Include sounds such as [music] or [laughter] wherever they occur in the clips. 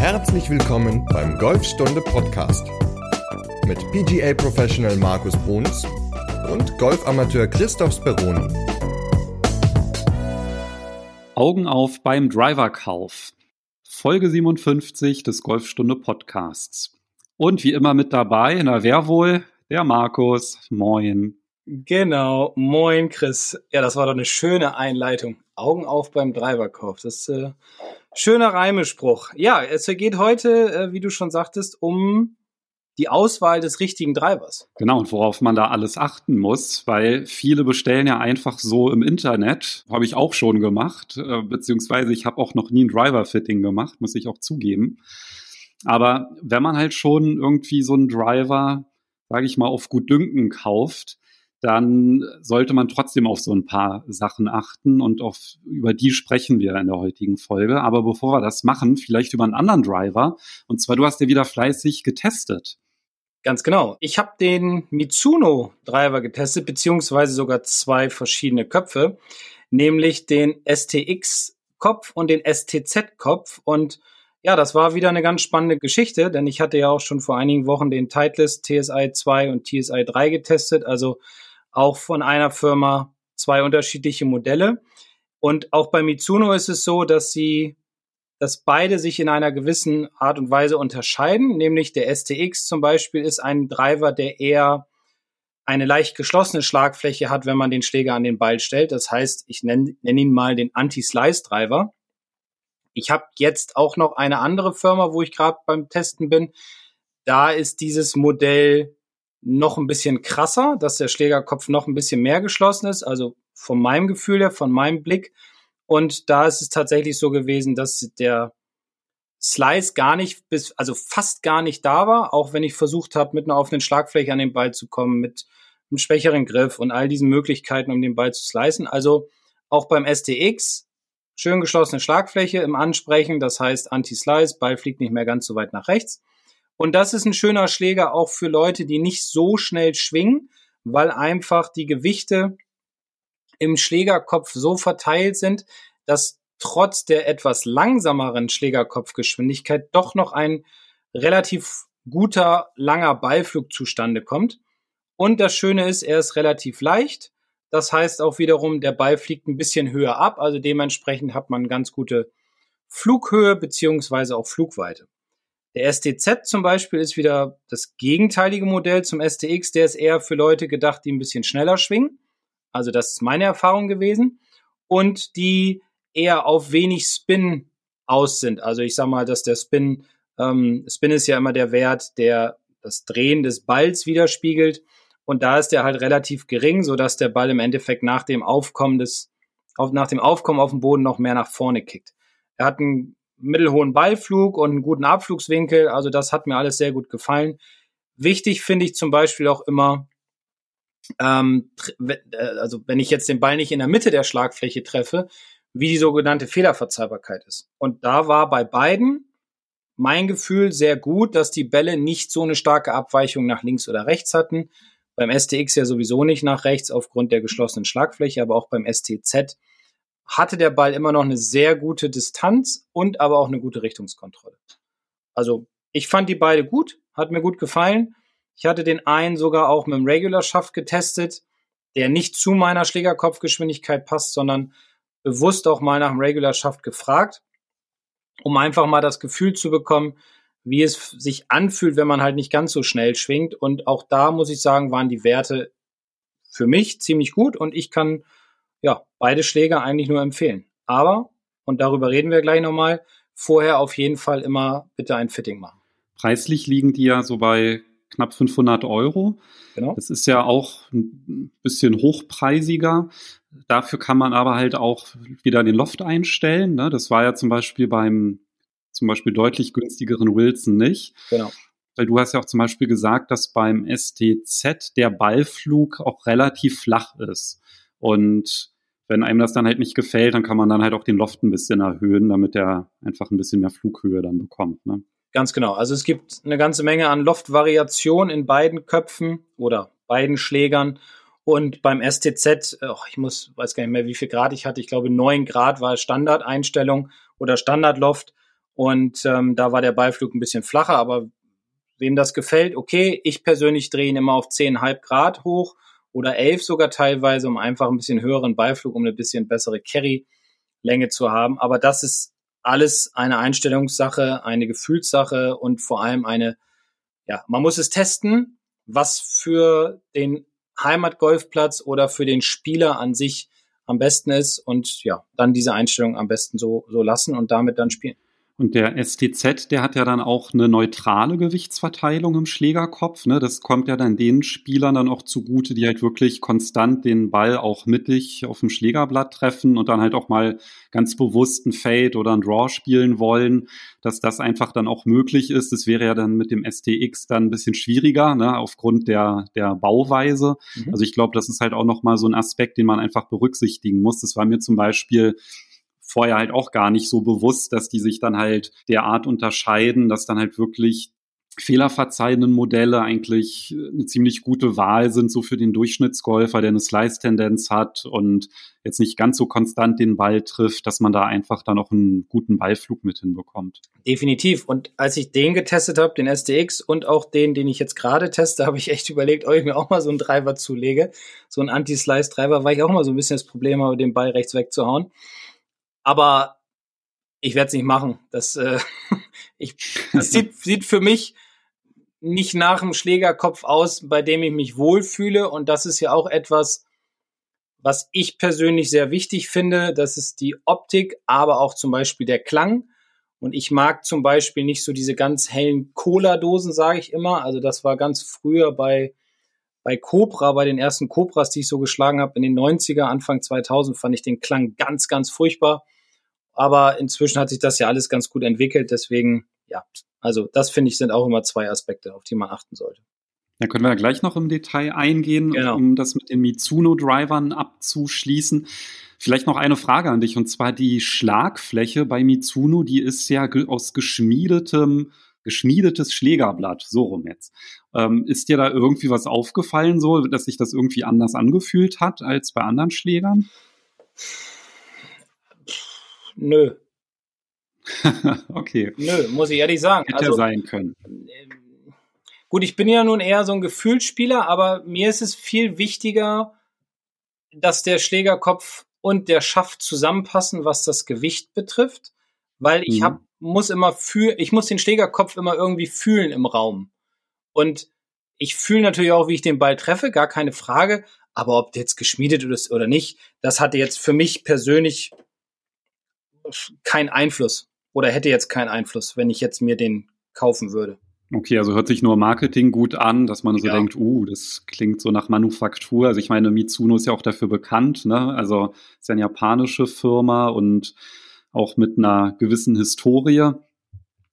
Herzlich willkommen beim Golfstunde Podcast mit PGA Professional Markus Bruns und Golfamateur Christoph Speroni. Augen auf beim Driverkauf. Folge 57 des Golfstunde Podcasts. Und wie immer mit dabei, na wer wohl? Der Markus. Moin. Genau, moin Chris. Ja, das war doch eine schöne Einleitung. Augen auf beim Driverkauf. Das ist äh, schöner Reimespruch. Ja, es geht heute, äh, wie du schon sagtest, um die Auswahl des richtigen Drivers. Genau, und worauf man da alles achten muss, weil viele bestellen ja einfach so im Internet, habe ich auch schon gemacht, äh, beziehungsweise ich habe auch noch nie ein Driver-Fitting gemacht, muss ich auch zugeben. Aber wenn man halt schon irgendwie so einen Driver, sage ich mal, auf gut Dünken kauft, dann sollte man trotzdem auf so ein paar Sachen achten und auf, über die sprechen wir in der heutigen Folge. Aber bevor wir das machen, vielleicht über einen anderen Driver. Und zwar, du hast ja wieder fleißig getestet. Ganz genau. Ich habe den Mitsuno Driver getestet, beziehungsweise sogar zwei verschiedene Köpfe, nämlich den STX Kopf und den STZ Kopf. Und ja, das war wieder eine ganz spannende Geschichte, denn ich hatte ja auch schon vor einigen Wochen den Titleist TSI 2 und TSI 3 getestet. Also auch von einer Firma zwei unterschiedliche Modelle. Und auch bei Mitsuno ist es so, dass sie, dass beide sich in einer gewissen Art und Weise unterscheiden. Nämlich der STX zum Beispiel ist ein Driver, der eher eine leicht geschlossene Schlagfläche hat, wenn man den Schläger an den Ball stellt. Das heißt, ich nenne, nenne ihn mal den Anti-Slice-Driver. Ich habe jetzt auch noch eine andere Firma, wo ich gerade beim Testen bin. Da ist dieses Modell noch ein bisschen krasser, dass der Schlägerkopf noch ein bisschen mehr geschlossen ist, also von meinem Gefühl her, von meinem Blick. Und da ist es tatsächlich so gewesen, dass der Slice gar nicht bis, also fast gar nicht da war, auch wenn ich versucht habe, mit einer offenen Schlagfläche an den Ball zu kommen, mit einem schwächeren Griff und all diesen Möglichkeiten, um den Ball zu slicen. Also auch beim STX schön geschlossene Schlagfläche im Ansprechen, das heißt Anti-Slice, Ball fliegt nicht mehr ganz so weit nach rechts. Und das ist ein schöner Schläger auch für Leute, die nicht so schnell schwingen, weil einfach die Gewichte im Schlägerkopf so verteilt sind, dass trotz der etwas langsameren Schlägerkopfgeschwindigkeit doch noch ein relativ guter, langer Ballflug zustande kommt. Und das Schöne ist, er ist relativ leicht. Das heißt auch wiederum, der Ball fliegt ein bisschen höher ab. Also dementsprechend hat man ganz gute Flughöhe beziehungsweise auch Flugweite. Der STZ zum Beispiel ist wieder das gegenteilige Modell zum STX. Der ist eher für Leute gedacht, die ein bisschen schneller schwingen. Also das ist meine Erfahrung gewesen. Und die eher auf wenig Spin aus sind. Also ich sag mal, dass der Spin, ähm, Spin ist ja immer der Wert, der das Drehen des Balls widerspiegelt. Und da ist der halt relativ gering, so dass der Ball im Endeffekt nach dem Aufkommen des, auf, nach dem Aufkommen auf dem Boden noch mehr nach vorne kickt. Er hat einen mittelhohen Ballflug und einen guten Abflugswinkel. Also das hat mir alles sehr gut gefallen. Wichtig finde ich zum Beispiel auch immer, ähm, äh, also wenn ich jetzt den Ball nicht in der Mitte der Schlagfläche treffe, wie die sogenannte Fehlerverzeihbarkeit ist. Und da war bei beiden mein Gefühl sehr gut, dass die Bälle nicht so eine starke Abweichung nach links oder rechts hatten. Beim STX ja sowieso nicht nach rechts aufgrund der geschlossenen Schlagfläche, aber auch beim STZ hatte der Ball immer noch eine sehr gute Distanz und aber auch eine gute Richtungskontrolle. Also ich fand die beide gut, hat mir gut gefallen. Ich hatte den einen sogar auch mit dem Regular Shaft getestet, der nicht zu meiner Schlägerkopfgeschwindigkeit passt, sondern bewusst auch mal nach dem Regular Shaft gefragt, um einfach mal das Gefühl zu bekommen, wie es sich anfühlt, wenn man halt nicht ganz so schnell schwingt. Und auch da muss ich sagen, waren die Werte für mich ziemlich gut und ich kann ja, beide Schläger eigentlich nur empfehlen. Aber, und darüber reden wir gleich nochmal, vorher auf jeden Fall immer bitte ein Fitting machen. Preislich liegen die ja so bei knapp 500 Euro. Genau. Das ist ja auch ein bisschen hochpreisiger. Dafür kann man aber halt auch wieder den Loft einstellen. Ne? Das war ja zum Beispiel beim zum Beispiel deutlich günstigeren Wilson nicht. Genau. Weil du hast ja auch zum Beispiel gesagt, dass beim STZ der Ballflug auch relativ flach ist. Und wenn einem das dann halt nicht gefällt, dann kann man dann halt auch den Loft ein bisschen erhöhen, damit er einfach ein bisschen mehr Flughöhe dann bekommt. Ne? Ganz genau. Also es gibt eine ganze Menge an Loftvariation in beiden Köpfen oder beiden Schlägern. Und beim STZ, oh, ich muss, weiß gar nicht mehr, wie viel Grad ich hatte. Ich glaube, neun Grad war Standardeinstellung oder Standardloft. Und ähm, da war der Beiflug ein bisschen flacher, aber wem das gefällt, okay. Ich persönlich drehe ihn immer auf 10,5 Grad hoch oder 11 sogar teilweise, um einfach ein bisschen höheren Beiflug, um eine bisschen bessere Carry-Länge zu haben. Aber das ist alles eine Einstellungssache, eine Gefühlssache und vor allem eine, ja, man muss es testen, was für den Heimatgolfplatz oder für den Spieler an sich am besten ist und ja, dann diese Einstellung am besten so, so lassen und damit dann spielen. Und der STZ, der hat ja dann auch eine neutrale Gewichtsverteilung im Schlägerkopf. Ne? Das kommt ja dann den Spielern dann auch zugute, die halt wirklich konstant den Ball auch mittig auf dem Schlägerblatt treffen und dann halt auch mal ganz bewusst ein Fade oder ein Draw spielen wollen, dass das einfach dann auch möglich ist. Das wäre ja dann mit dem STX dann ein bisschen schwieriger, ne? aufgrund der, der Bauweise. Mhm. Also ich glaube, das ist halt auch nochmal so ein Aspekt, den man einfach berücksichtigen muss. Das war mir zum Beispiel vorher halt auch gar nicht so bewusst, dass die sich dann halt derart unterscheiden, dass dann halt wirklich fehlerverzeihenden Modelle eigentlich eine ziemlich gute Wahl sind, so für den Durchschnittsgolfer, der eine Slice-Tendenz hat und jetzt nicht ganz so konstant den Ball trifft, dass man da einfach dann auch einen guten Ballflug mit hinbekommt. Definitiv. Und als ich den getestet habe, den SDX und auch den, den ich jetzt gerade teste, [laughs] habe ich echt überlegt, ob ich mir auch mal so einen Driver zulege. So einen Anti-Slice-Driver, weil ich auch mal so ein bisschen das Problem habe, den Ball rechts wegzuhauen. Aber ich werde es nicht machen. Das, äh, [laughs] ich, das sieht, [laughs] sieht für mich nicht nach einem Schlägerkopf aus, bei dem ich mich wohlfühle. Und das ist ja auch etwas, was ich persönlich sehr wichtig finde. Das ist die Optik, aber auch zum Beispiel der Klang. Und ich mag zum Beispiel nicht so diese ganz hellen Cola-Dosen, sage ich immer. Also das war ganz früher bei, bei Cobra, bei den ersten Cobras, die ich so geschlagen habe in den 90er, Anfang 2000, fand ich den Klang ganz, ganz furchtbar. Aber inzwischen hat sich das ja alles ganz gut entwickelt. Deswegen, ja, also das finde ich sind auch immer zwei Aspekte, auf die man achten sollte. Da können wir ja gleich noch im Detail eingehen, genau. um das mit den Mitsuno-Drivern abzuschließen. Vielleicht noch eine Frage an dich, und zwar die Schlagfläche bei Mitsuno, die ist ja aus geschmiedetem, geschmiedetes Schlägerblatt, so rum jetzt. Ähm, ist dir da irgendwie was aufgefallen, so, dass sich das irgendwie anders angefühlt hat als bei anderen Schlägern? Nö. [laughs] okay. Nö, muss ich ehrlich sagen. Hätte also, sein können. Ähm, gut, ich bin ja nun eher so ein Gefühlsspieler, aber mir ist es viel wichtiger, dass der Schlägerkopf und der Schaft zusammenpassen, was das Gewicht betrifft, weil ich mhm. hab, muss immer fühlen, ich muss den Schlägerkopf immer irgendwie fühlen im Raum. Und ich fühle natürlich auch, wie ich den Ball treffe, gar keine Frage. Aber ob der jetzt geschmiedet ist oder nicht, das hatte jetzt für mich persönlich keinen Einfluss oder hätte jetzt keinen Einfluss, wenn ich jetzt mir den kaufen würde. Okay, also hört sich nur Marketing gut an, dass man so ja. denkt, uh, das klingt so nach Manufaktur. Also ich meine, Mitsuno ist ja auch dafür bekannt, ne? Also ist ja eine japanische Firma und auch mit einer gewissen Historie.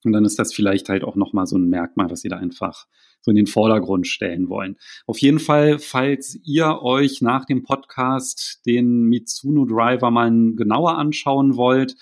Und dann ist das vielleicht halt auch nochmal so ein Merkmal, was sie da einfach so in den Vordergrund stellen wollen. Auf jeden Fall, falls ihr euch nach dem Podcast den Mitsuno Driver mal genauer anschauen wollt,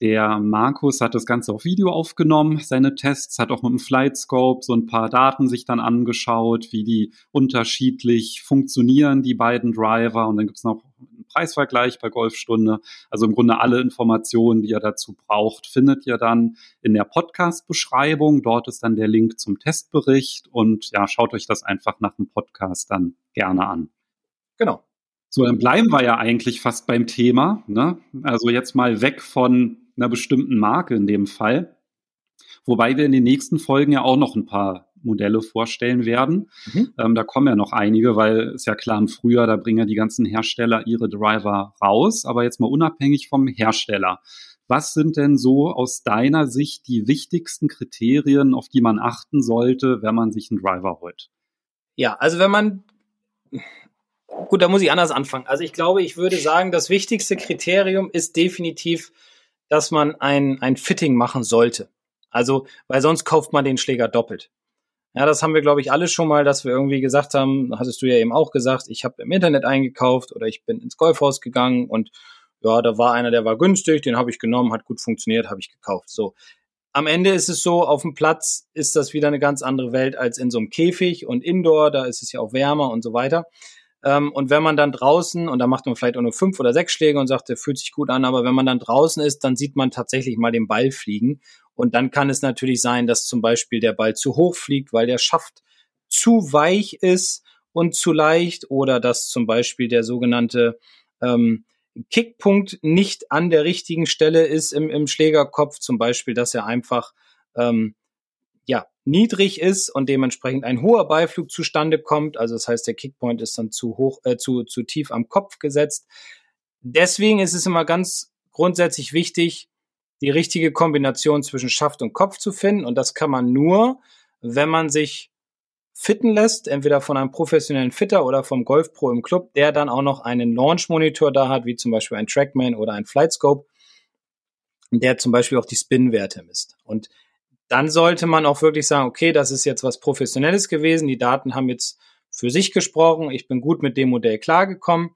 der Markus hat das Ganze auf Video aufgenommen, seine Tests, hat auch mit dem Flightscope so ein paar Daten sich dann angeschaut, wie die unterschiedlich funktionieren, die beiden Driver. Und dann gibt es noch einen Preisvergleich bei Golfstunde. Also im Grunde alle Informationen, die ihr dazu braucht, findet ihr dann in der Podcast-Beschreibung. Dort ist dann der Link zum Testbericht und ja, schaut euch das einfach nach dem Podcast dann gerne an. Genau. So, dann bleiben wir ja eigentlich fast beim Thema. Ne? Also jetzt mal weg von einer bestimmten Marke in dem Fall. Wobei wir in den nächsten Folgen ja auch noch ein paar Modelle vorstellen werden. Mhm. Ähm, da kommen ja noch einige, weil ist ja klar, im Frühjahr, da bringen ja die ganzen Hersteller ihre Driver raus. Aber jetzt mal unabhängig vom Hersteller. Was sind denn so aus deiner Sicht die wichtigsten Kriterien, auf die man achten sollte, wenn man sich einen Driver holt? Ja, also wenn man, gut, da muss ich anders anfangen. Also ich glaube, ich würde sagen, das wichtigste Kriterium ist definitiv dass man ein, ein Fitting machen sollte. Also, weil sonst kauft man den Schläger doppelt. Ja, das haben wir, glaube ich, alle schon mal, dass wir irgendwie gesagt haben, hattest du ja eben auch gesagt, ich habe im Internet eingekauft oder ich bin ins Golfhaus gegangen und ja, da war einer, der war günstig, den habe ich genommen, hat gut funktioniert, habe ich gekauft. So. Am Ende ist es so, auf dem Platz ist das wieder eine ganz andere Welt als in so einem Käfig und Indoor, da ist es ja auch wärmer und so weiter. Ähm, und wenn man dann draußen, und da macht man vielleicht auch nur fünf oder sechs Schläge und sagt, der fühlt sich gut an, aber wenn man dann draußen ist, dann sieht man tatsächlich mal den Ball fliegen. Und dann kann es natürlich sein, dass zum Beispiel der Ball zu hoch fliegt, weil der Schaft zu weich ist und zu leicht oder dass zum Beispiel der sogenannte ähm, Kickpunkt nicht an der richtigen Stelle ist im, im Schlägerkopf, zum Beispiel, dass er einfach ähm, ja, niedrig ist und dementsprechend ein hoher Beiflug zustande kommt. Also das heißt, der Kickpoint ist dann zu hoch, äh, zu, zu tief am Kopf gesetzt. Deswegen ist es immer ganz grundsätzlich wichtig, die richtige Kombination zwischen Schaft und Kopf zu finden. Und das kann man nur, wenn man sich fitten lässt, entweder von einem professionellen Fitter oder vom Golf Pro im Club, der dann auch noch einen Launch Monitor da hat, wie zum Beispiel ein Trackman oder ein Flightscope, der zum Beispiel auch die Spin-Werte misst. Und dann sollte man auch wirklich sagen, okay, das ist jetzt was Professionelles gewesen, die Daten haben jetzt für sich gesprochen, ich bin gut mit dem Modell klargekommen.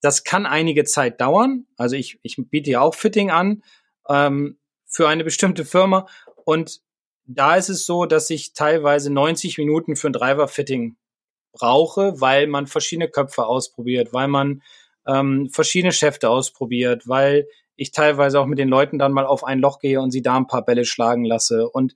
Das kann einige Zeit dauern. Also ich, ich biete ja auch Fitting an ähm, für eine bestimmte Firma und da ist es so, dass ich teilweise 90 Minuten für ein Driver-Fitting brauche, weil man verschiedene Köpfe ausprobiert, weil man ähm, verschiedene Schäfte ausprobiert, weil ich teilweise auch mit den Leuten dann mal auf ein Loch gehe und sie da ein paar Bälle schlagen lasse und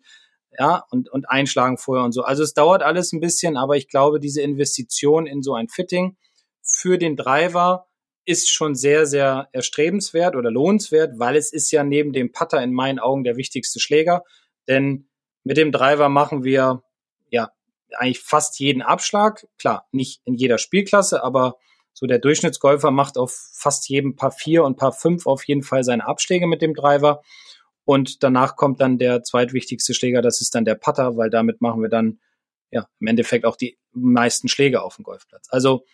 ja, und, und einschlagen vorher und so. Also es dauert alles ein bisschen, aber ich glaube, diese Investition in so ein Fitting für den Driver ist schon sehr, sehr erstrebenswert oder lohnenswert, weil es ist ja neben dem Putter in meinen Augen der wichtigste Schläger. Denn mit dem Driver machen wir ja eigentlich fast jeden Abschlag. Klar, nicht in jeder Spielklasse, aber so der Durchschnittsgolfer macht auf fast jedem Paar 4 und Paar 5 auf jeden Fall seine Abschläge mit dem Driver. Und danach kommt dann der zweitwichtigste Schläger, das ist dann der Putter, weil damit machen wir dann ja im Endeffekt auch die meisten Schläge auf dem Golfplatz. Also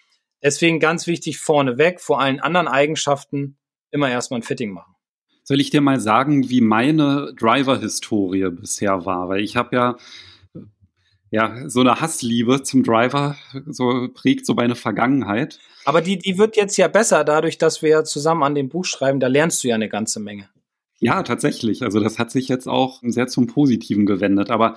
deswegen ganz wichtig vorneweg, vor allen anderen Eigenschaften immer erstmal ein Fitting machen. Soll ich dir mal sagen, wie meine Driver-Historie bisher war? Weil ich habe ja ja, so eine Hassliebe zum Driver so prägt so meine Vergangenheit. Aber die, die wird jetzt ja besser, dadurch, dass wir ja zusammen an dem Buch schreiben, da lernst du ja eine ganze Menge. Ja, tatsächlich. Also das hat sich jetzt auch sehr zum Positiven gewendet. Aber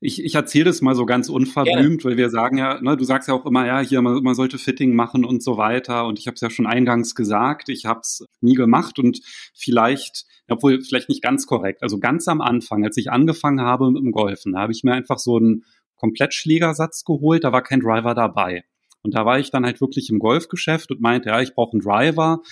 ich, ich erzähle das mal so ganz unverblümt, weil wir sagen ja, ne, du sagst ja auch immer, ja, hier, man, man sollte Fitting machen und so weiter. Und ich habe es ja schon eingangs gesagt, ich habe es nie gemacht und vielleicht, obwohl vielleicht nicht ganz korrekt. Also ganz am Anfang, als ich angefangen habe mit dem Golfen, habe ich mir einfach so einen Komplettschlägersatz geholt, da war kein Driver dabei. Und da war ich dann halt wirklich im Golfgeschäft und meinte, ja, ich brauche einen Driver,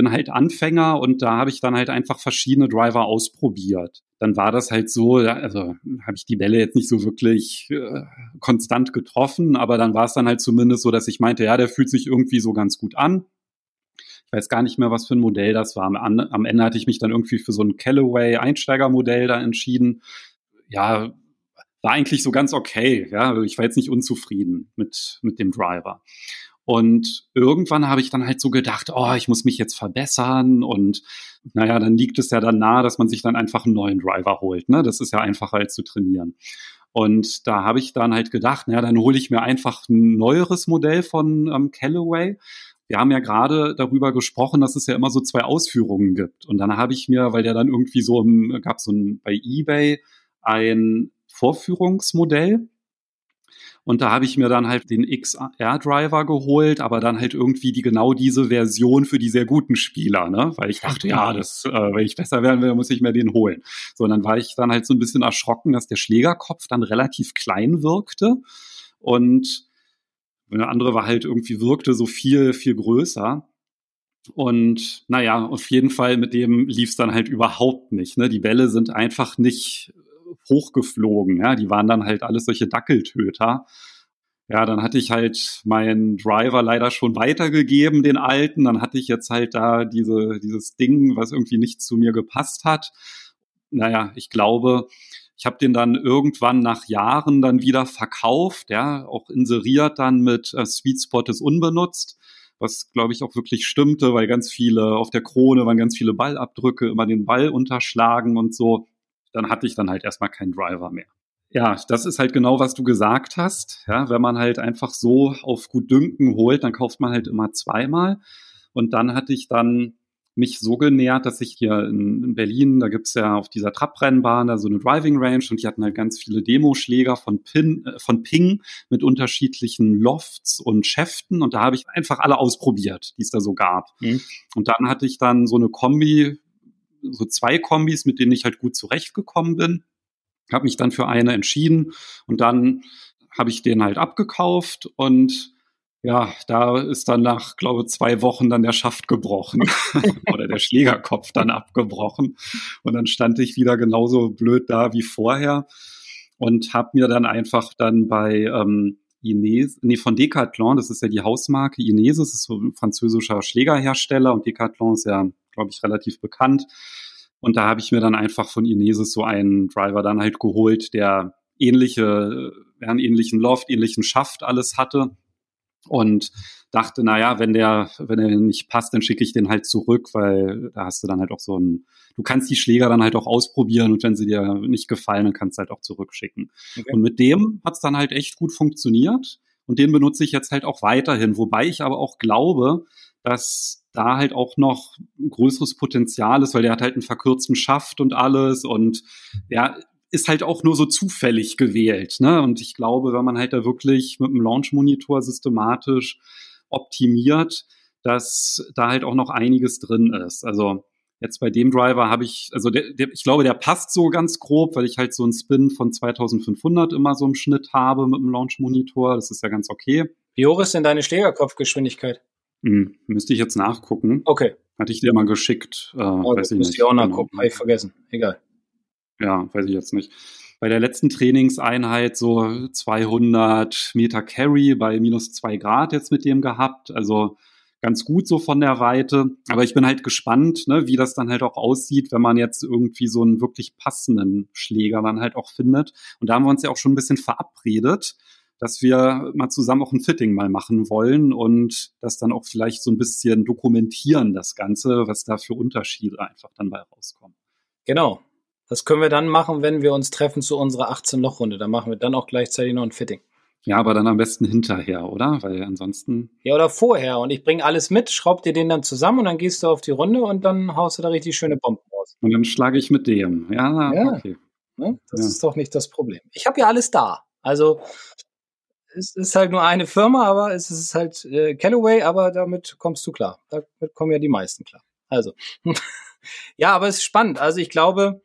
bin halt Anfänger und da habe ich dann halt einfach verschiedene Driver ausprobiert. Dann war das halt so, also habe ich die Bälle jetzt nicht so wirklich äh, konstant getroffen, aber dann war es dann halt zumindest so, dass ich meinte, ja, der fühlt sich irgendwie so ganz gut an. Ich weiß gar nicht mehr, was für ein Modell das war. Am, Ende hatte ich mich dann irgendwie für so ein Callaway Einsteigermodell da entschieden. Ja, war eigentlich so ganz okay. Ja, ich war jetzt nicht unzufrieden mit, mit dem Driver. Und irgendwann habe ich dann halt so gedacht, oh, ich muss mich jetzt verbessern und naja, dann liegt es ja dann nahe, dass man sich dann einfach einen neuen Driver holt. Ne? Das ist ja einfacher als zu trainieren. Und da habe ich dann halt gedacht, naja, dann hole ich mir einfach ein neueres Modell von ähm, Callaway. Wir haben ja gerade darüber gesprochen, dass es ja immer so zwei Ausführungen gibt. Und dann habe ich mir, weil der dann irgendwie so, gab so ein, bei eBay ein Vorführungsmodell und da habe ich mir dann halt den XR-Driver geholt, aber dann halt irgendwie die genau diese Version für die sehr guten Spieler, ne? Weil ich dachte, ja, das, äh, wenn ich besser werden will, muss ich mir den holen. So, und dann war ich dann halt so ein bisschen erschrocken, dass der Schlägerkopf dann relativ klein wirkte. Und eine andere war halt irgendwie wirkte so viel, viel größer. Und naja, auf jeden Fall mit dem lief es dann halt überhaupt nicht. Ne? Die Bälle sind einfach nicht hochgeflogen. Ja, die waren dann halt alles solche Dackeltöter. Ja, dann hatte ich halt meinen Driver leider schon weitergegeben, den alten. Dann hatte ich jetzt halt da diese, dieses Ding, was irgendwie nicht zu mir gepasst hat. Naja, ich glaube, ich habe den dann irgendwann nach Jahren dann wieder verkauft, ja, auch inseriert dann mit äh, Sweet Spot ist unbenutzt, was glaube ich auch wirklich stimmte, weil ganz viele auf der Krone waren ganz viele Ballabdrücke, immer den Ball unterschlagen und so dann hatte ich dann halt erstmal keinen Driver mehr. Ja, das ist halt genau, was du gesagt hast. Ja, wenn man halt einfach so auf gut Dünken holt, dann kauft man halt immer zweimal. Und dann hatte ich dann mich so genährt, dass ich hier in, in Berlin, da gibt's ja auf dieser Trabrennbahn da so eine Driving Range und die hatten halt ganz viele Demoschläger von, Pin, äh, von Ping mit unterschiedlichen Lofts und Schäften und da habe ich einfach alle ausprobiert, die es da so gab. Mhm. Und dann hatte ich dann so eine Kombi so zwei Kombis, mit denen ich halt gut zurechtgekommen bin. Habe mich dann für eine entschieden und dann habe ich den halt abgekauft und ja, da ist dann nach, glaube zwei Wochen dann der Schaft gebrochen [laughs] oder der Schlägerkopf dann abgebrochen und dann stand ich wieder genauso blöd da wie vorher und habe mir dann einfach dann bei ähm, Ines, nee, von Decathlon, das ist ja die Hausmarke Inesis, ist so ein französischer Schlägerhersteller und Decathlon ist ja, glaube ich, relativ bekannt. Und da habe ich mir dann einfach von Inesis so einen Driver dann halt geholt, der ähnliche, äh, einen ähnlichen Loft, ähnlichen Schaft alles hatte und dachte, naja, wenn der, wenn er nicht passt, dann schicke ich den halt zurück, weil da hast du dann halt auch so ein, du kannst die Schläger dann halt auch ausprobieren und wenn sie dir nicht gefallen, dann kannst du halt auch zurückschicken. Okay. Und mit dem hat's dann halt echt gut funktioniert und den benutze ich jetzt halt auch weiterhin, wobei ich aber auch glaube, dass da halt auch noch ein größeres Potenzial ist, weil der hat halt einen verkürzten Schaft und alles und ja, ist halt auch nur so zufällig gewählt. Ne? Und ich glaube, wenn man halt da wirklich mit dem Launch-Monitor systematisch optimiert, dass da halt auch noch einiges drin ist. Also jetzt bei dem Driver habe ich, also der, der, ich glaube, der passt so ganz grob, weil ich halt so einen Spin von 2500 immer so im Schnitt habe mit dem Launch-Monitor. Das ist ja ganz okay. Wie hoch ist denn deine Schlägerkopfgeschwindigkeit? Hm, müsste ich jetzt nachgucken. Okay. Hatte ich dir mal geschickt. Äh, oh, weiß ich nicht. ich auch nachgucken, genau. habe ich vergessen. Egal. Ja, weiß ich jetzt nicht. Bei der letzten Trainingseinheit so 200 Meter Carry bei minus zwei Grad jetzt mit dem gehabt. Also ganz gut so von der Weite. Aber ich bin halt gespannt, ne, wie das dann halt auch aussieht, wenn man jetzt irgendwie so einen wirklich passenden Schläger dann halt auch findet. Und da haben wir uns ja auch schon ein bisschen verabredet, dass wir mal zusammen auch ein Fitting mal machen wollen und das dann auch vielleicht so ein bisschen dokumentieren, das Ganze, was da für Unterschiede einfach dann bei rauskommen. Genau. Das können wir dann machen, wenn wir uns treffen zu unserer 18-Loch-Runde. Da machen wir dann auch gleichzeitig noch ein Fitting. Ja, aber dann am besten hinterher, oder? Weil ansonsten. Ja, oder vorher. Und ich bringe alles mit, schraub dir den dann zusammen und dann gehst du auf die Runde und dann haust du da richtig schöne Bomben raus. Und dann schlage ich mit dem. Ja, ja. okay. Ne? Das ja. ist doch nicht das Problem. Ich habe ja alles da. Also es ist halt nur eine Firma, aber es ist halt äh, Callaway, aber damit kommst du klar. Damit kommen ja die meisten klar. Also. [laughs] ja, aber es ist spannend. Also ich glaube,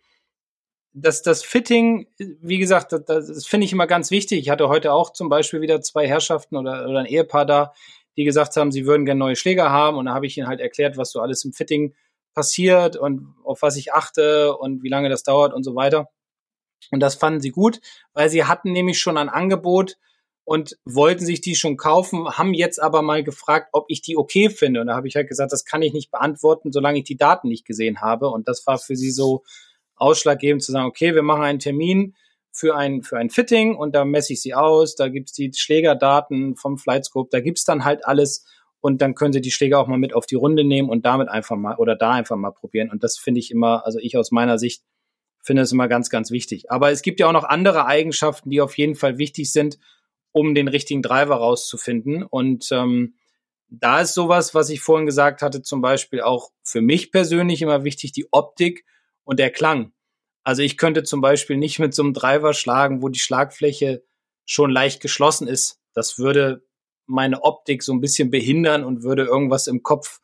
das, das Fitting, wie gesagt, das, das finde ich immer ganz wichtig. Ich hatte heute auch zum Beispiel wieder zwei Herrschaften oder, oder ein Ehepaar da, die gesagt haben, sie würden gerne neue Schläger haben. Und da habe ich ihnen halt erklärt, was so alles im Fitting passiert und auf was ich achte und wie lange das dauert und so weiter. Und das fanden sie gut, weil sie hatten nämlich schon ein Angebot und wollten sich die schon kaufen, haben jetzt aber mal gefragt, ob ich die okay finde. Und da habe ich halt gesagt, das kann ich nicht beantworten, solange ich die Daten nicht gesehen habe. Und das war für sie so, ausschlaggebend zu sagen, okay, wir machen einen Termin für ein, für ein Fitting und da messe ich sie aus, da gibt's die Schlägerdaten vom Flightscope, da gibt's dann halt alles und dann können sie die Schläger auch mal mit auf die Runde nehmen und damit einfach mal oder da einfach mal probieren. Und das finde ich immer, also ich aus meiner Sicht finde es immer ganz, ganz wichtig. Aber es gibt ja auch noch andere Eigenschaften, die auf jeden Fall wichtig sind, um den richtigen Driver rauszufinden. Und ähm, da ist sowas, was ich vorhin gesagt hatte, zum Beispiel auch für mich persönlich immer wichtig, die Optik und der Klang. Also ich könnte zum Beispiel nicht mit so einem Driver schlagen, wo die Schlagfläche schon leicht geschlossen ist. Das würde meine Optik so ein bisschen behindern und würde irgendwas im Kopf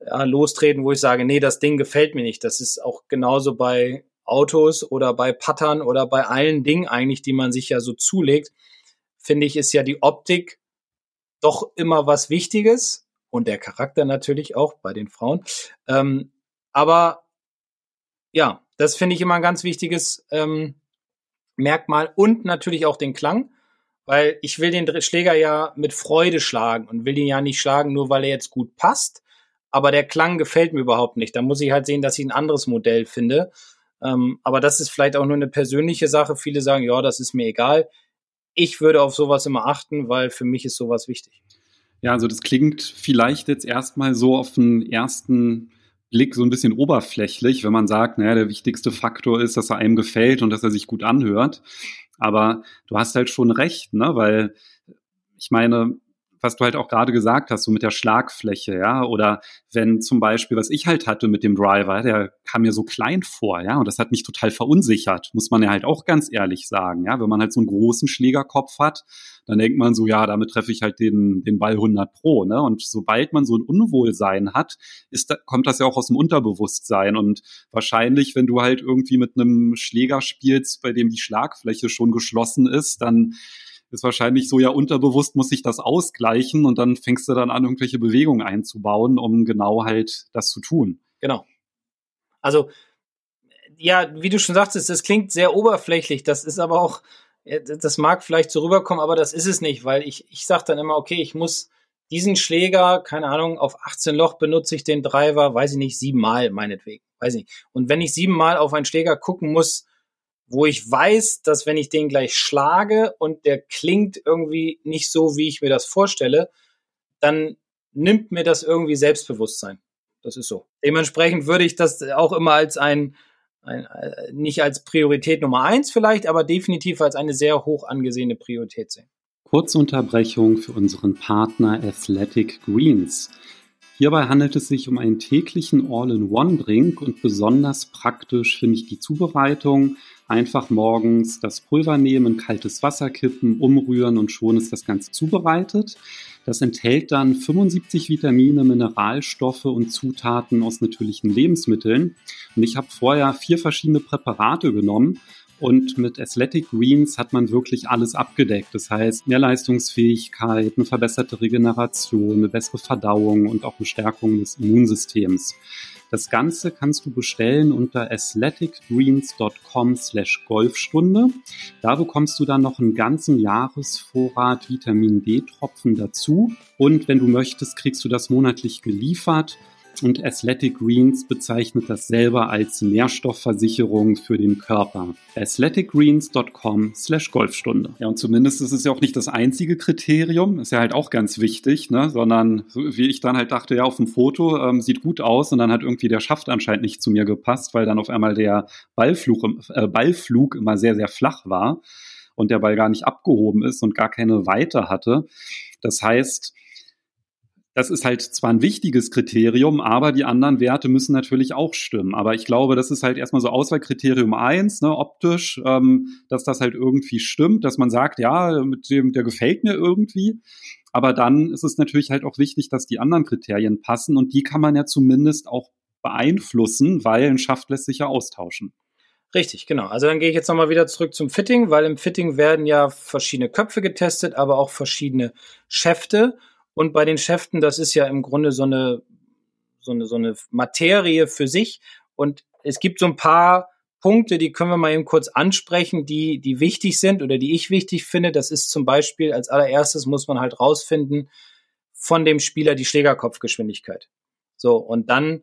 ja, lostreten, wo ich sage, nee, das Ding gefällt mir nicht. Das ist auch genauso bei Autos oder bei Pattern oder bei allen Dingen eigentlich, die man sich ja so zulegt, finde ich, ist ja die Optik doch immer was Wichtiges und der Charakter natürlich auch bei den Frauen. Ähm, aber ja, das finde ich immer ein ganz wichtiges ähm, Merkmal und natürlich auch den Klang, weil ich will den Schläger ja mit Freude schlagen und will ihn ja nicht schlagen, nur weil er jetzt gut passt. Aber der Klang gefällt mir überhaupt nicht. Da muss ich halt sehen, dass ich ein anderes Modell finde. Ähm, aber das ist vielleicht auch nur eine persönliche Sache. Viele sagen, ja, das ist mir egal. Ich würde auf sowas immer achten, weil für mich ist sowas wichtig. Ja, also das klingt vielleicht jetzt erstmal so auf den ersten Blick so ein bisschen oberflächlich, wenn man sagt, naja, der wichtigste Faktor ist, dass er einem gefällt und dass er sich gut anhört. Aber du hast halt schon recht, ne? Weil ich meine, was du halt auch gerade gesagt hast, so mit der Schlagfläche, ja, oder wenn zum Beispiel, was ich halt hatte mit dem Driver, der kam mir so klein vor, ja, und das hat mich total verunsichert, muss man ja halt auch ganz ehrlich sagen, ja, wenn man halt so einen großen Schlägerkopf hat, dann denkt man so, ja, damit treffe ich halt den, den Ball 100 pro, ne, und sobald man so ein Unwohlsein hat, ist, da, kommt das ja auch aus dem Unterbewusstsein. Und wahrscheinlich, wenn du halt irgendwie mit einem Schläger spielst, bei dem die Schlagfläche schon geschlossen ist, dann ist wahrscheinlich so ja unterbewusst muss sich das ausgleichen und dann fängst du dann an, irgendwelche Bewegungen einzubauen, um genau halt das zu tun. Genau. Also, ja, wie du schon sagtest, das klingt sehr oberflächlich. Das ist aber auch, das mag vielleicht so rüberkommen, aber das ist es nicht, weil ich, ich sage dann immer, okay, ich muss diesen Schläger, keine Ahnung, auf 18 Loch benutze ich den Driver, weiß ich nicht, siebenmal meinetwegen, weiß ich nicht. Und wenn ich siebenmal auf einen Schläger gucken muss, wo ich weiß, dass wenn ich den gleich schlage und der klingt irgendwie nicht so, wie ich mir das vorstelle, dann nimmt mir das irgendwie Selbstbewusstsein. Das ist so. Dementsprechend würde ich das auch immer als ein, ein äh, nicht als Priorität Nummer eins vielleicht, aber definitiv als eine sehr hoch angesehene Priorität sehen. Kurze Unterbrechung für unseren Partner Athletic Greens. Hierbei handelt es sich um einen täglichen All-in-One-Drink und besonders praktisch finde ich die Zubereitung. Einfach morgens das Pulver nehmen, kaltes Wasser kippen, umrühren und schon ist das Ganze zubereitet. Das enthält dann 75 Vitamine, Mineralstoffe und Zutaten aus natürlichen Lebensmitteln. Und ich habe vorher vier verschiedene Präparate genommen und mit Athletic Greens hat man wirklich alles abgedeckt. Das heißt, mehr Leistungsfähigkeit, eine verbesserte Regeneration, eine bessere Verdauung und auch eine Stärkung des Immunsystems. Das Ganze kannst du bestellen unter athleticgreens.com slash Golfstunde. Da bekommst du dann noch einen ganzen Jahresvorrat Vitamin D-Tropfen dazu. Und wenn du möchtest, kriegst du das monatlich geliefert und Athletic Greens bezeichnet das selber als Nährstoffversicherung für den Körper. athleticgreens.com slash Golfstunde. Ja, und zumindest ist es ja auch nicht das einzige Kriterium, ist ja halt auch ganz wichtig, ne? sondern wie ich dann halt dachte, ja, auf dem Foto ähm, sieht gut aus und dann hat irgendwie der Schaft anscheinend nicht zu mir gepasst, weil dann auf einmal der Ballflug, äh, Ballflug immer sehr, sehr flach war und der Ball gar nicht abgehoben ist und gar keine Weite hatte. Das heißt, das ist halt zwar ein wichtiges Kriterium, aber die anderen Werte müssen natürlich auch stimmen. Aber ich glaube, das ist halt erstmal so Auswahlkriterium eins, ne, optisch, ähm, dass das halt irgendwie stimmt, dass man sagt, ja, mit dem, der gefällt mir irgendwie. Aber dann ist es natürlich halt auch wichtig, dass die anderen Kriterien passen und die kann man ja zumindest auch beeinflussen, weil ein Schaft lässt sich ja austauschen. Richtig, genau. Also dann gehe ich jetzt nochmal wieder zurück zum Fitting, weil im Fitting werden ja verschiedene Köpfe getestet, aber auch verschiedene Schäfte. Und bei den Schäften, das ist ja im Grunde so eine, so eine, so eine Materie für sich. Und es gibt so ein paar Punkte, die können wir mal eben kurz ansprechen, die, die wichtig sind oder die ich wichtig finde. Das ist zum Beispiel, als allererstes muss man halt rausfinden von dem Spieler die Schlägerkopfgeschwindigkeit. So, und dann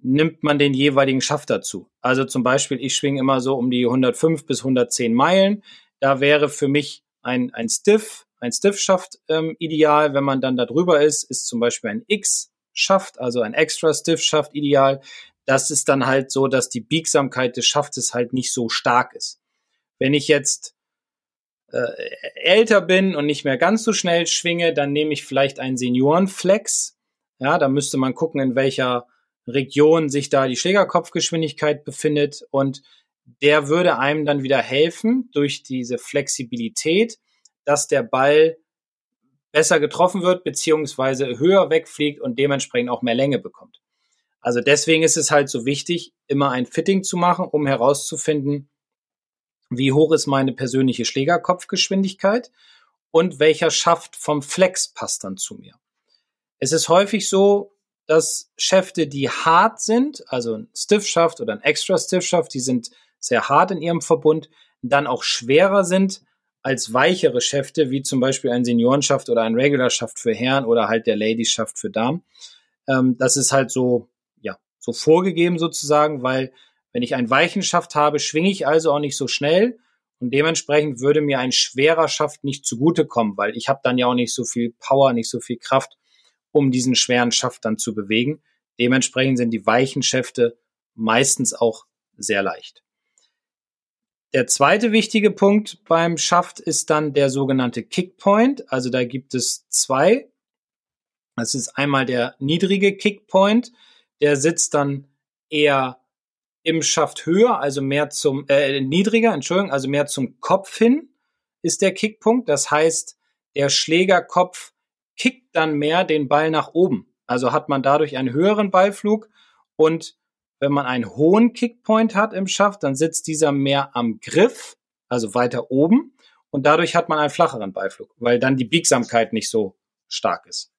nimmt man den jeweiligen Schaft dazu. Also zum Beispiel, ich schwinge immer so um die 105 bis 110 Meilen. Da wäre für mich ein, ein Stiff ein Stiff-Schaft ähm, ideal. Wenn man dann da drüber ist, ist zum Beispiel ein X-Schaft, also ein extra Stiff-Schaft ideal. Das ist dann halt so, dass die Biegsamkeit des Schaftes halt nicht so stark ist. Wenn ich jetzt äh, älter bin und nicht mehr ganz so schnell schwinge, dann nehme ich vielleicht einen Seniorenflex. Ja, da müsste man gucken, in welcher Region sich da die Schlägerkopfgeschwindigkeit befindet und der würde einem dann wieder helfen durch diese Flexibilität, dass der Ball besser getroffen wird, beziehungsweise höher wegfliegt und dementsprechend auch mehr Länge bekommt. Also deswegen ist es halt so wichtig, immer ein Fitting zu machen, um herauszufinden, wie hoch ist meine persönliche Schlägerkopfgeschwindigkeit und welcher Schaft vom Flex passt dann zu mir. Es ist häufig so, dass Schäfte, die hart sind, also ein Stiff-Schaft oder ein Extra Stiff-Schaft, die sind sehr hart in ihrem Verbund, dann auch schwerer sind als weichere Schäfte, wie zum Beispiel ein Seniorenschaft oder ein Regular-Schaft für Herren oder halt der Ladies-Schaft für Damen. Ähm, das ist halt so, ja, so vorgegeben sozusagen, weil wenn ich einen weichen Schaft habe, schwinge ich also auch nicht so schnell und dementsprechend würde mir ein schwerer Schaft nicht zugutekommen, weil ich habe dann ja auch nicht so viel Power, nicht so viel Kraft, um diesen schweren Schaft dann zu bewegen. Dementsprechend sind die weichen Schäfte meistens auch sehr leicht. Der zweite wichtige Punkt beim Schaft ist dann der sogenannte Kickpoint. Also da gibt es zwei. Das ist einmal der niedrige Kickpoint. Der sitzt dann eher im Schaft höher, also mehr zum, äh, niedriger, Entschuldigung, also mehr zum Kopf hin ist der Kickpunkt. Das heißt, der Schlägerkopf kickt dann mehr den Ball nach oben. Also hat man dadurch einen höheren Ballflug und wenn man einen hohen Kickpoint hat im Schaft, dann sitzt dieser mehr am Griff, also weiter oben und dadurch hat man einen flacheren Ballflug, weil dann die Biegsamkeit nicht so stark ist.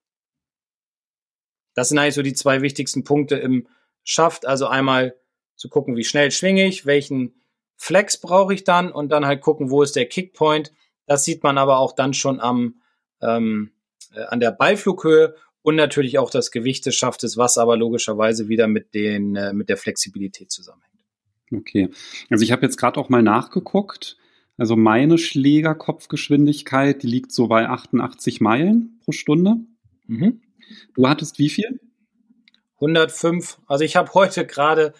Das sind eigentlich so die zwei wichtigsten Punkte im Schaft. Also einmal zu gucken, wie schnell schwinge ich, welchen Flex brauche ich dann und dann halt gucken, wo ist der Kickpoint. Das sieht man aber auch dann schon am, ähm, äh, an der Ballflughöhe und natürlich auch das Gewicht des Schaftes, was aber logischerweise wieder mit, den, äh, mit der Flexibilität zusammenhängt. Okay, also ich habe jetzt gerade auch mal nachgeguckt. Also meine Schlägerkopfgeschwindigkeit, die liegt so bei 88 Meilen pro Stunde. Mhm. Du hattest wie viel? 105. Also ich habe heute gerade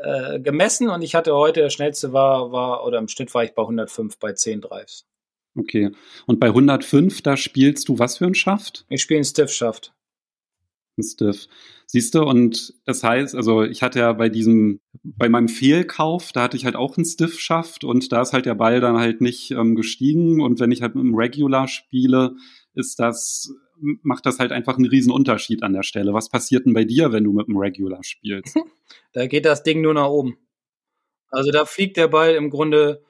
äh, gemessen und ich hatte heute, der schnellste war, war, oder im Schnitt war ich bei 105 bei 10 Drives. Okay. Und bei 105, da spielst du was für ein Schaft? Ich spiele einen Stiff-Schaft. Ein Stiff. Siehst du, und das heißt, also ich hatte ja bei diesem, bei meinem Fehlkauf, da hatte ich halt auch einen Stiff-Schaft und da ist halt der Ball dann halt nicht ähm, gestiegen und wenn ich halt mit einem Regular spiele, ist das macht das halt einfach einen riesen Unterschied an der Stelle. Was passiert denn bei dir, wenn du mit dem Regular spielst? [laughs] Da geht das Ding nur nach oben. Also da fliegt der Ball im Grunde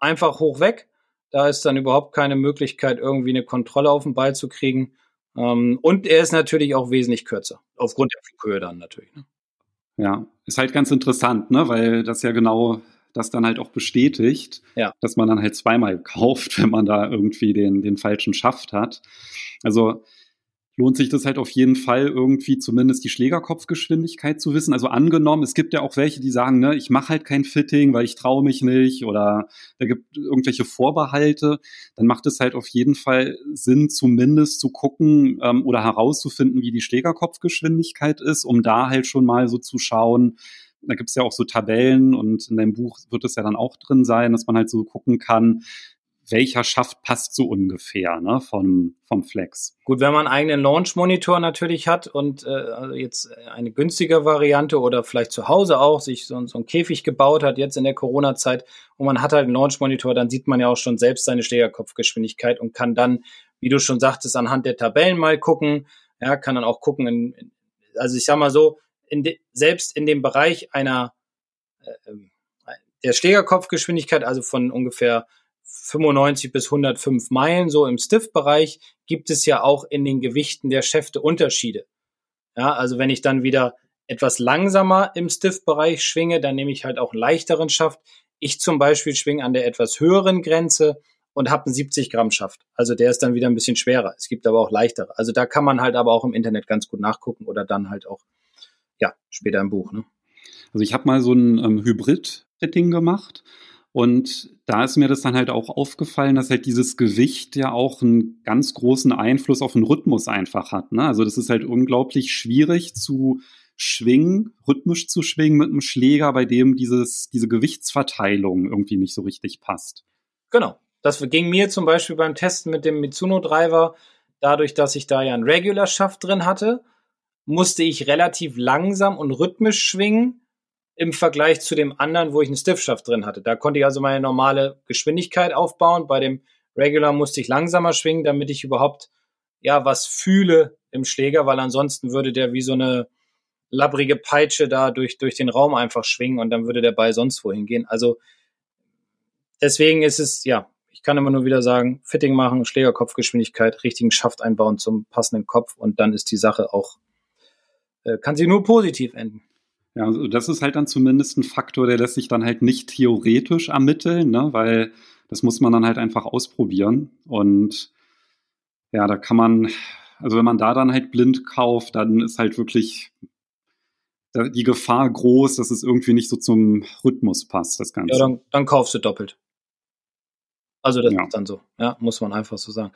einfach hoch weg. Da ist dann überhaupt keine Möglichkeit, irgendwie eine Kontrolle auf den Ball zu kriegen. Ähm, und er ist natürlich auch wesentlich kürzer. Aufgrund der Flughöhe dann natürlich. Ne? Ja, ist halt ganz interessant, ne? weil das ja genau das dann halt auch bestätigt, ja. dass man dann halt zweimal kauft, [laughs] wenn man da irgendwie den, den falschen Schaft hat. Also lohnt sich das halt auf jeden Fall irgendwie zumindest die Schlägerkopfgeschwindigkeit zu wissen. Also angenommen, es gibt ja auch welche, die sagen, ne, ich mache halt kein Fitting, weil ich traue mich nicht oder da gibt irgendwelche Vorbehalte, dann macht es halt auf jeden Fall Sinn, zumindest zu gucken ähm, oder herauszufinden, wie die Schlägerkopfgeschwindigkeit ist, um da halt schon mal so zu schauen, da gibt es ja auch so Tabellen und in deinem Buch wird es ja dann auch drin sein, dass man halt so gucken kann, welcher Schaft passt so ungefähr ne, vom, vom Flex. Gut, wenn man einen eigenen Launch-Monitor natürlich hat und äh, also jetzt eine günstige Variante oder vielleicht zu Hause auch sich so, so einen Käfig gebaut hat, jetzt in der Corona-Zeit, und man hat halt einen Launch-Monitor, dann sieht man ja auch schon selbst seine Schlägerkopfgeschwindigkeit und kann dann, wie du schon sagtest, anhand der Tabellen mal gucken, ja, kann dann auch gucken, in, also ich sag mal so, in de, selbst in dem Bereich einer äh, ähm, der Schlägerkopfgeschwindigkeit, also von ungefähr 95 bis 105 Meilen, so im Stiff-Bereich, gibt es ja auch in den Gewichten der Schäfte Unterschiede. Ja, also wenn ich dann wieder etwas langsamer im Stiff-Bereich schwinge, dann nehme ich halt auch einen leichteren Schaft. Ich zum Beispiel schwinge an der etwas höheren Grenze und habe einen 70 Gramm Schaft. Also der ist dann wieder ein bisschen schwerer. Es gibt aber auch leichtere. Also da kann man halt aber auch im Internet ganz gut nachgucken oder dann halt auch ja, später im Buch. Ne? Also ich habe mal so ein ähm, Hybrid-Setting gemacht und da ist mir das dann halt auch aufgefallen, dass halt dieses Gewicht ja auch einen ganz großen Einfluss auf den Rhythmus einfach hat. Ne? Also das ist halt unglaublich schwierig zu schwingen, rhythmisch zu schwingen mit einem Schläger, bei dem dieses, diese Gewichtsverteilung irgendwie nicht so richtig passt. Genau. Das ging mir zum Beispiel beim Testen mit dem Mitsuno Driver, dadurch, dass ich da ja einen Regular Schaft drin hatte, musste ich relativ langsam und rhythmisch schwingen im Vergleich zu dem anderen, wo ich einen Stiffschaft drin hatte. Da konnte ich also meine normale Geschwindigkeit aufbauen. Bei dem Regular musste ich langsamer schwingen, damit ich überhaupt ja was fühle im Schläger, weil ansonsten würde der wie so eine labbrige Peitsche da durch, durch den Raum einfach schwingen und dann würde der Ball sonst wohin gehen. Also deswegen ist es, ja, ich kann immer nur wieder sagen, Fitting machen, Schlägerkopfgeschwindigkeit, richtigen Schaft einbauen zum passenden Kopf und dann ist die Sache auch äh, kann sie nur positiv enden. Ja, also das ist halt dann zumindest ein Faktor, der lässt sich dann halt nicht theoretisch ermitteln, ne? weil das muss man dann halt einfach ausprobieren. Und ja, da kann man, also wenn man da dann halt blind kauft, dann ist halt wirklich die Gefahr groß, dass es irgendwie nicht so zum Rhythmus passt, das Ganze. Ja, dann, dann kaufst du doppelt. Also das ja. ist dann so, ja, muss man einfach so sagen.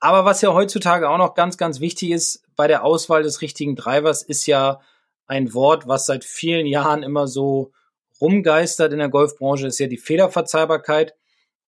Aber was ja heutzutage auch noch ganz, ganz wichtig ist bei der Auswahl des richtigen Drivers, ist ja ein Wort, was seit vielen Jahren immer so rumgeistert in der Golfbranche, ist ja die Federverzeihbarkeit.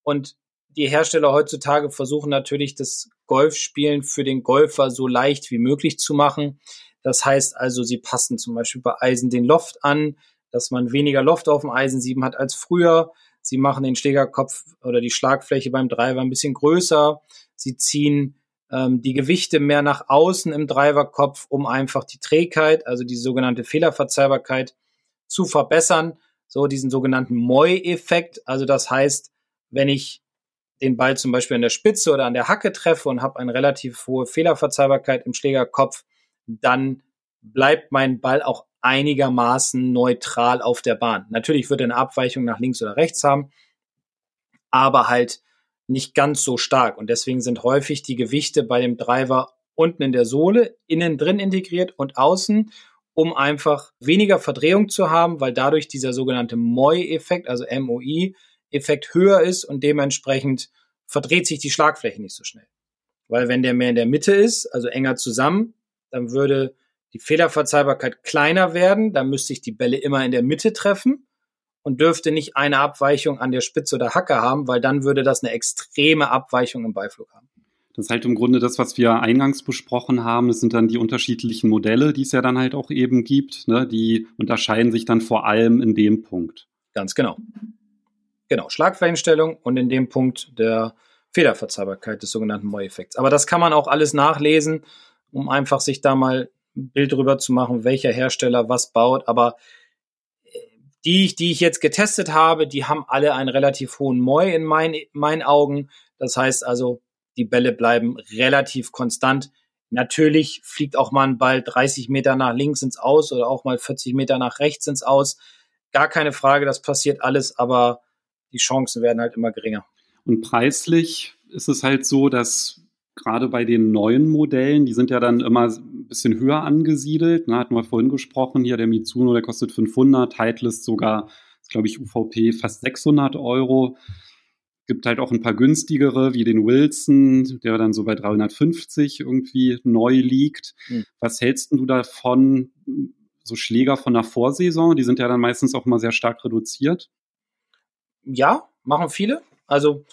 Und die Hersteller heutzutage versuchen natürlich, das Golfspielen für den Golfer so leicht wie möglich zu machen. Das heißt also, sie passen zum Beispiel bei Eisen den Loft an, dass man weniger Loft auf dem Eisensieben hat als früher. Sie machen den Schlägerkopf oder die Schlagfläche beim Driver ein bisschen größer. Sie ziehen ähm, die Gewichte mehr nach außen im Driverkopf, um einfach die Trägheit, also die sogenannte Fehlerverzeihbarkeit zu verbessern. So diesen sogenannten Moi-Effekt. Also das heißt, wenn ich den Ball zum Beispiel an der Spitze oder an der Hacke treffe und habe eine relativ hohe Fehlerverzeihbarkeit im Schlägerkopf, dann bleibt mein Ball auch einigermaßen neutral auf der Bahn. Natürlich wird er eine Abweichung nach links oder rechts haben, aber halt nicht ganz so stark. Und deswegen sind häufig die Gewichte bei dem Driver unten in der Sohle, innen drin integriert und außen, um einfach weniger Verdrehung zu haben, weil dadurch dieser sogenannte MOI-Effekt, also MOI-Effekt höher ist und dementsprechend verdreht sich die Schlagfläche nicht so schnell. Weil wenn der mehr in der Mitte ist, also enger zusammen, dann würde die Fehlerverzeihbarkeit kleiner werden, dann müsste ich die Bälle immer in der Mitte treffen und dürfte nicht eine Abweichung an der Spitze oder Hacke haben, weil dann würde das eine extreme Abweichung im Beiflug haben. Das ist halt im Grunde das, was wir eingangs besprochen haben. Das sind dann die unterschiedlichen Modelle, die es ja dann halt auch eben gibt. Ne? Die unterscheiden sich dann vor allem in dem Punkt. Ganz genau. Genau, Schlagflächenstellung und in dem Punkt der Federverzeihbarkeit des sogenannten Moi-Effekts. Aber das kann man auch alles nachlesen, um einfach sich da mal ein Bild drüber zu machen, welcher Hersteller was baut. Aber die, die ich jetzt getestet habe, die haben alle einen relativ hohen Moi in mein, meinen Augen. Das heißt also, die Bälle bleiben relativ konstant. Natürlich fliegt auch mal ein Ball 30 Meter nach links ins Aus oder auch mal 40 Meter nach rechts ins Aus. Gar keine Frage, das passiert alles, aber die Chancen werden halt immer geringer. Und preislich ist es halt so, dass gerade bei den neuen Modellen, die sind ja dann immer ein bisschen höher angesiedelt. Ne, hatten wir vorhin gesprochen, hier der Mitsuno, der kostet 500, Titleist sogar, glaube ich, UVP fast 600 Euro. Gibt halt auch ein paar günstigere, wie den Wilson, der dann so bei 350 irgendwie neu liegt. Mhm. Was hältst du davon, so Schläger von der Vorsaison? Die sind ja dann meistens auch immer sehr stark reduziert. Ja, machen viele. Also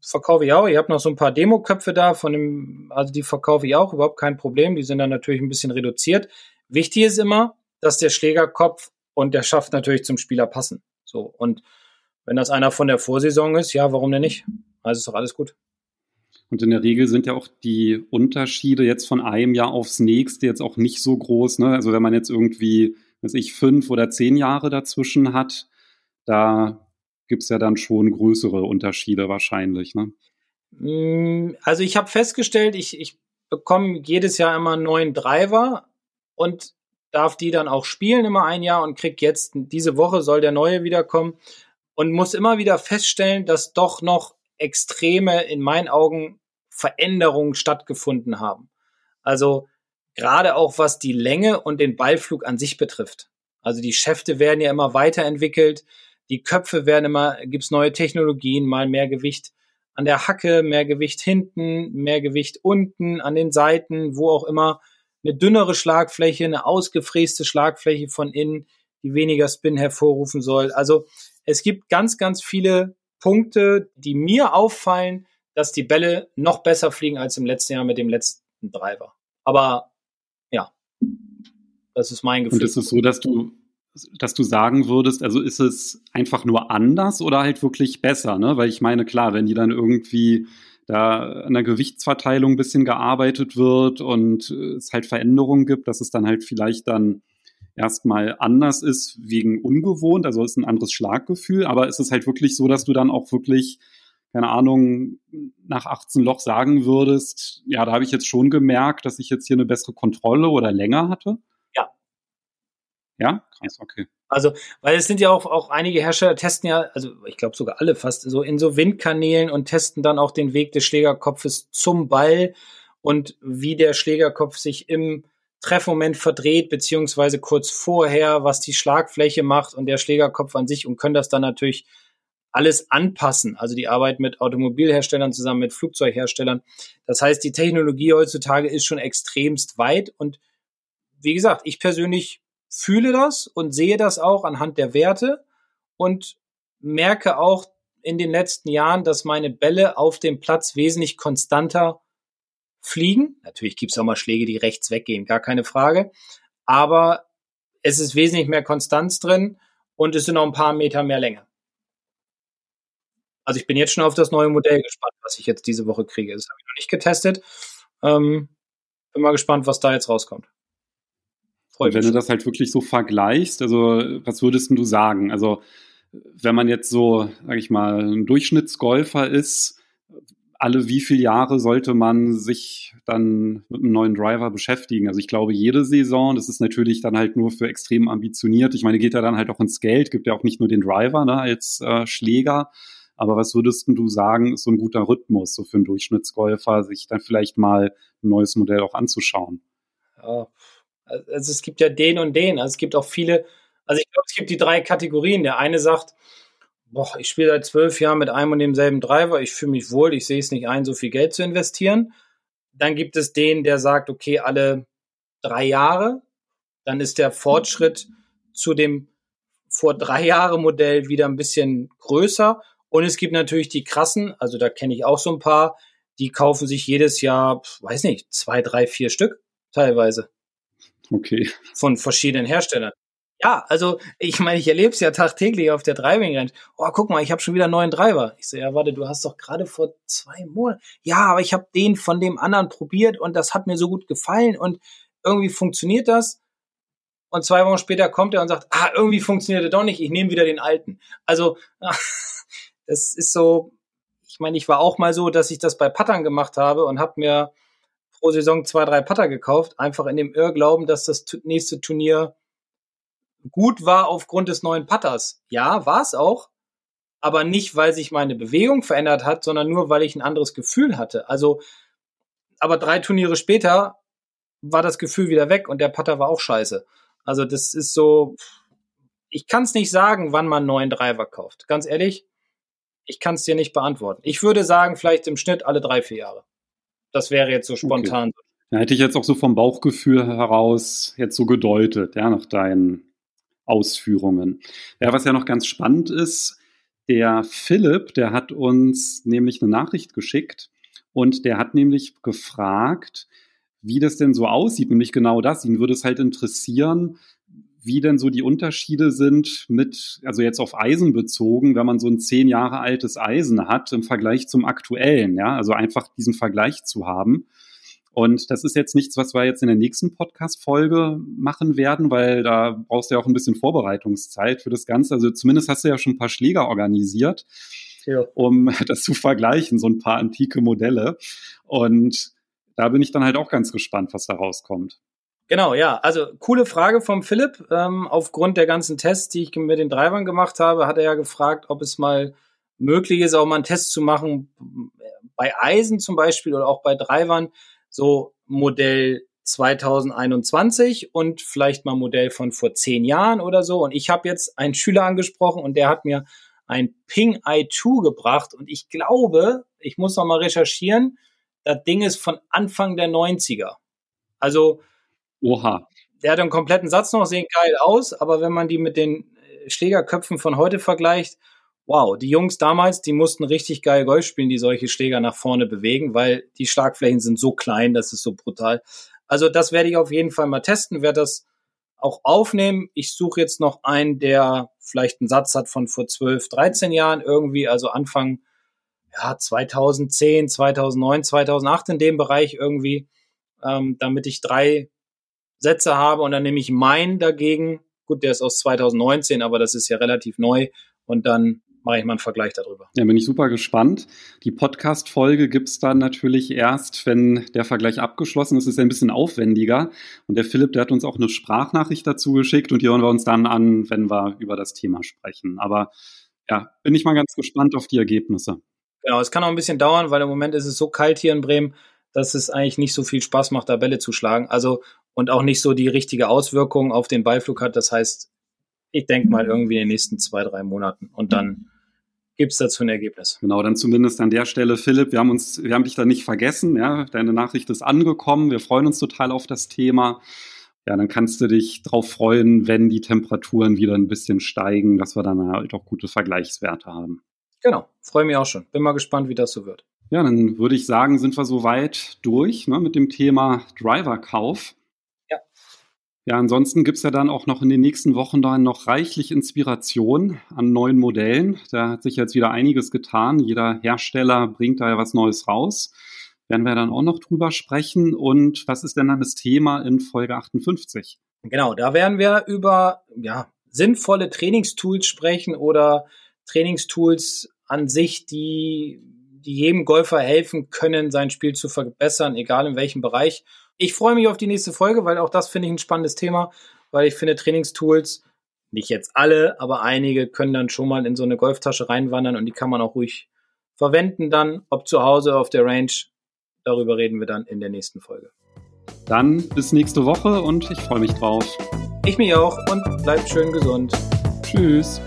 verkaufe ich auch. Ich habe noch so ein paar Demoköpfe da, von dem, also die verkaufe ich auch, überhaupt kein Problem. Die sind dann natürlich ein bisschen reduziert. Wichtig ist immer, dass der Schlägerkopf und der Schaft natürlich zum Spieler passen. So. Und wenn das einer von der Vorsaison ist, ja, warum denn nicht? Also ist doch alles gut. Und in der Regel sind ja auch die Unterschiede jetzt von einem Jahr aufs nächste jetzt auch nicht so groß. Ne? Also wenn man jetzt irgendwie, weiß ich, fünf oder zehn Jahre dazwischen hat, da gibt es ja dann schon größere Unterschiede wahrscheinlich. Ne? Mm, also ich habe festgestellt, ich, ich bekomme jedes Jahr immer einen neuen Driver und darf die dann auch spielen immer ein Jahr und krieg jetzt diese Woche soll der neue wiederkommen und muss immer wieder feststellen, dass doch noch extreme in meinen Augen Veränderungen stattgefunden haben. Also gerade auch was die Länge und den Ballflug an sich betrifft. Also die Schäfte werden ja immer weiterentwickelt. Die Köpfe werden immer, gibt's neue Technologien, mal mehr Gewicht an der Hacke, mehr Gewicht hinten, mehr Gewicht unten, an den Seiten, wo auch immer. Eine dünnere Schlagfläche, eine ausgefräste Schlagfläche von innen, die weniger Spin hervorrufen soll. Also es gibt ganz, ganz viele Punkte, die mir auffallen, dass die Bälle noch besser fliegen als im letzten Jahr mit dem letzten Driver. Aber ja, das ist mein Gefühl. Und ist es so, dass du dass du sagen würdest, also ist es einfach nur anders oder halt wirklich besser, ne? Weil ich meine, klar, wenn die dann irgendwie da an der Gewichtsverteilung ein bisschen gearbeitet wird und es halt Veränderungen gibt, dass es dann halt vielleicht dann erstmal anders ist wegen ungewohnt, also ist ein anderes Schlaggefühl, aber ist es halt wirklich so, dass du dann auch wirklich, keine Ahnung, nach 18 Loch sagen würdest, ja, da habe ich jetzt schon gemerkt, dass ich jetzt hier eine bessere Kontrolle oder länger hatte? Ja, krass, okay. Also, weil es sind ja auch, auch einige Hersteller testen ja, also ich glaube sogar alle fast, so in so Windkanälen und testen dann auch den Weg des Schlägerkopfes zum Ball und wie der Schlägerkopf sich im Treffmoment verdreht, beziehungsweise kurz vorher, was die Schlagfläche macht und der Schlägerkopf an sich und können das dann natürlich alles anpassen. Also die Arbeit mit Automobilherstellern zusammen mit Flugzeugherstellern. Das heißt, die Technologie heutzutage ist schon extremst weit und wie gesagt, ich persönlich fühle das und sehe das auch anhand der Werte und merke auch in den letzten Jahren, dass meine Bälle auf dem Platz wesentlich konstanter fliegen. Natürlich gibt es auch mal Schläge, die rechts weggehen, gar keine Frage. Aber es ist wesentlich mehr Konstanz drin und es sind noch ein paar Meter mehr Länge. Also ich bin jetzt schon auf das neue Modell gespannt, was ich jetzt diese Woche kriege. Das habe ich noch nicht getestet. Ähm, bin mal gespannt, was da jetzt rauskommt. Und wenn du das halt wirklich so vergleichst, also was würdest du sagen? Also wenn man jetzt so, sag ich mal, ein Durchschnittsgolfer ist, alle wie viele Jahre sollte man sich dann mit einem neuen Driver beschäftigen? Also ich glaube, jede Saison, das ist natürlich dann halt nur für extrem ambitioniert. Ich meine, geht ja dann halt auch ins Geld, gibt ja auch nicht nur den Driver ne, als äh, Schläger. Aber was würdest du sagen, ist so ein guter Rhythmus, so für einen Durchschnittsgolfer, sich dann vielleicht mal ein neues Modell auch anzuschauen? Ja, also es gibt ja den und den. Also es gibt auch viele, also ich glaube, es gibt die drei Kategorien. Der eine sagt, boah, ich spiele seit zwölf Jahren mit einem und demselben Driver, ich fühle mich wohl, ich sehe es nicht ein, so viel Geld zu investieren. Dann gibt es den, der sagt, okay, alle drei Jahre, dann ist der Fortschritt zu dem vor drei Jahre Modell wieder ein bisschen größer. Und es gibt natürlich die krassen, also da kenne ich auch so ein paar, die kaufen sich jedes Jahr, weiß nicht, zwei, drei, vier Stück teilweise. Okay. Von verschiedenen Herstellern. Ja, also ich meine, ich erlebe es ja tagtäglich auf der Driving Range. Oh, guck mal, ich habe schon wieder einen neuen Driver. Ich so, ja, warte, du hast doch gerade vor zwei Monaten. Ja, aber ich habe den von dem anderen probiert und das hat mir so gut gefallen und irgendwie funktioniert das. Und zwei Wochen später kommt er und sagt, ah, irgendwie funktioniert er doch nicht, ich nehme wieder den alten. Also, das ist so, ich meine, ich war auch mal so, dass ich das bei Pattern gemacht habe und habe mir pro Saison zwei, drei Patter gekauft, einfach in dem Irrglauben, dass das nächste Turnier gut war aufgrund des neuen Putters. Ja, war es auch, aber nicht, weil sich meine Bewegung verändert hat, sondern nur, weil ich ein anderes Gefühl hatte. Also, aber drei Turniere später war das Gefühl wieder weg und der Putter war auch scheiße. Also, das ist so, ich kann es nicht sagen, wann man einen neuen Driver kauft. Ganz ehrlich, ich kann es dir nicht beantworten. Ich würde sagen, vielleicht im Schnitt alle drei, vier Jahre. Das wäre jetzt so spontan. Okay. Da hätte ich jetzt auch so vom Bauchgefühl heraus jetzt so gedeutet, ja, nach deinen Ausführungen. Ja, was ja noch ganz spannend ist, der Philipp, der hat uns nämlich eine Nachricht geschickt und der hat nämlich gefragt, wie das denn so aussieht, nämlich genau das. Ihn würde es halt interessieren, wie denn so die Unterschiede sind mit, also jetzt auf Eisen bezogen, wenn man so ein zehn Jahre altes Eisen hat im Vergleich zum aktuellen, ja, also einfach diesen Vergleich zu haben. Und das ist jetzt nichts, was wir jetzt in der nächsten Podcast-Folge machen werden, weil da brauchst du ja auch ein bisschen Vorbereitungszeit für das Ganze. Also zumindest hast du ja schon ein paar Schläger organisiert, ja. um [laughs] das zu vergleichen, so ein paar antike Modelle. Und da bin ich dann halt auch ganz gespannt, was da rauskommt. Genau, ja. Also coole Frage vom Philipp. Ähm, aufgrund der ganzen Tests, die ich mit den Drivern gemacht habe, hat er ja gefragt, ob es mal möglich ist, auch mal einen Test zu machen bei Eisen zum Beispiel oder auch bei Drivern so Modell 2021 und vielleicht mal Modell von vor zehn Jahren oder so. Und ich habe jetzt einen Schüler angesprochen und der hat mir ein Ping i2 gebracht und ich glaube, ich muss noch mal recherchieren, das Ding ist von Anfang der 90er. Also, oha. Der hat einen kompletten Satz noch, sehen geil aus, aber wenn man die mit den äh, Schlägerköpfen von heute vergleicht, wow, die Jungs damals, die mussten richtig geil Golf spielen, die solche Schläger nach vorne bewegen, weil die Schlagflächen sind so klein, das ist so brutal. Also das werde ich auf jeden Fall mal testen, werde das auch aufnehmen. Ich suche jetzt noch einen, der vielleicht einen Satz hat von vor 12, 13 Jahren irgendwie, also Anfang ja, 2010, 2009, 2008 in dem Bereich irgendwie, ähm, damit ich drei Sätze habe und dann nehme ich meinen dagegen. Gut, der ist aus 2019, aber das ist ja relativ neu und dann mache ich mal einen Vergleich darüber. Ja, bin ich super gespannt. Die Podcast-Folge gibt es dann natürlich erst, wenn der Vergleich abgeschlossen ist. Es ist ein bisschen aufwendiger. Und der Philipp, der hat uns auch eine Sprachnachricht dazu geschickt und die hören wir uns dann an, wenn wir über das Thema sprechen. Aber ja, bin ich mal ganz gespannt auf die Ergebnisse. Genau, es kann auch ein bisschen dauern, weil im Moment ist es so kalt hier in Bremen, dass es eigentlich nicht so viel Spaß macht, da Bälle zu schlagen. Also und auch nicht so die richtige Auswirkung auf den Beiflug hat. Das heißt, ich denke mal irgendwie in den nächsten zwei, drei Monaten. Und dann gibt es dazu ein Ergebnis. Genau, dann zumindest an der Stelle, Philipp, wir haben uns, wir haben dich da nicht vergessen, ja, deine Nachricht ist angekommen, wir freuen uns total auf das Thema. ja, dann kannst du dich drauf freuen, wenn die Temperaturen wieder ein bisschen steigen, dass wir dann halt auch gute Vergleichswerte haben. Genau, freue mich auch schon. Bin mal gespannt, wie das so wird. Ja, dann würde ich sagen, sind wir soweit durch ne, mit dem Thema Driverkauf. Ja. Ansonsten gibt's ja dann auch noch in den nächsten Wochen dann noch reichlich Inspiration an neuen Modellen. Da hat sich jetzt wieder einiges getan. Jeder Hersteller bringt da ja was Neues raus werden wir dann auch noch drüber sprechen. Und was ist denn dann das Thema in Folge 58? Genau, da werden wir über ja, sinnvolle Trainingstools sprechen oder Trainingstools an sich, die, die jedem Golfer helfen können, sein Spiel zu verbessern, egal in welchem Bereich. Ich freue mich auf die nächste Folge, weil auch das finde ich ein spannendes Thema, weil ich finde Trainingstools, nicht jetzt alle, aber einige können dann schon mal in so eine Golftasche reinwandern und die kann man auch ruhig verwenden dann, ob zu Hause auf der Range Darüber reden wir dann in der nächsten Folge. Dann bis nächste Woche und ich freue mich drauf. Ich mich auch und bleibt schön gesund. Tschüss.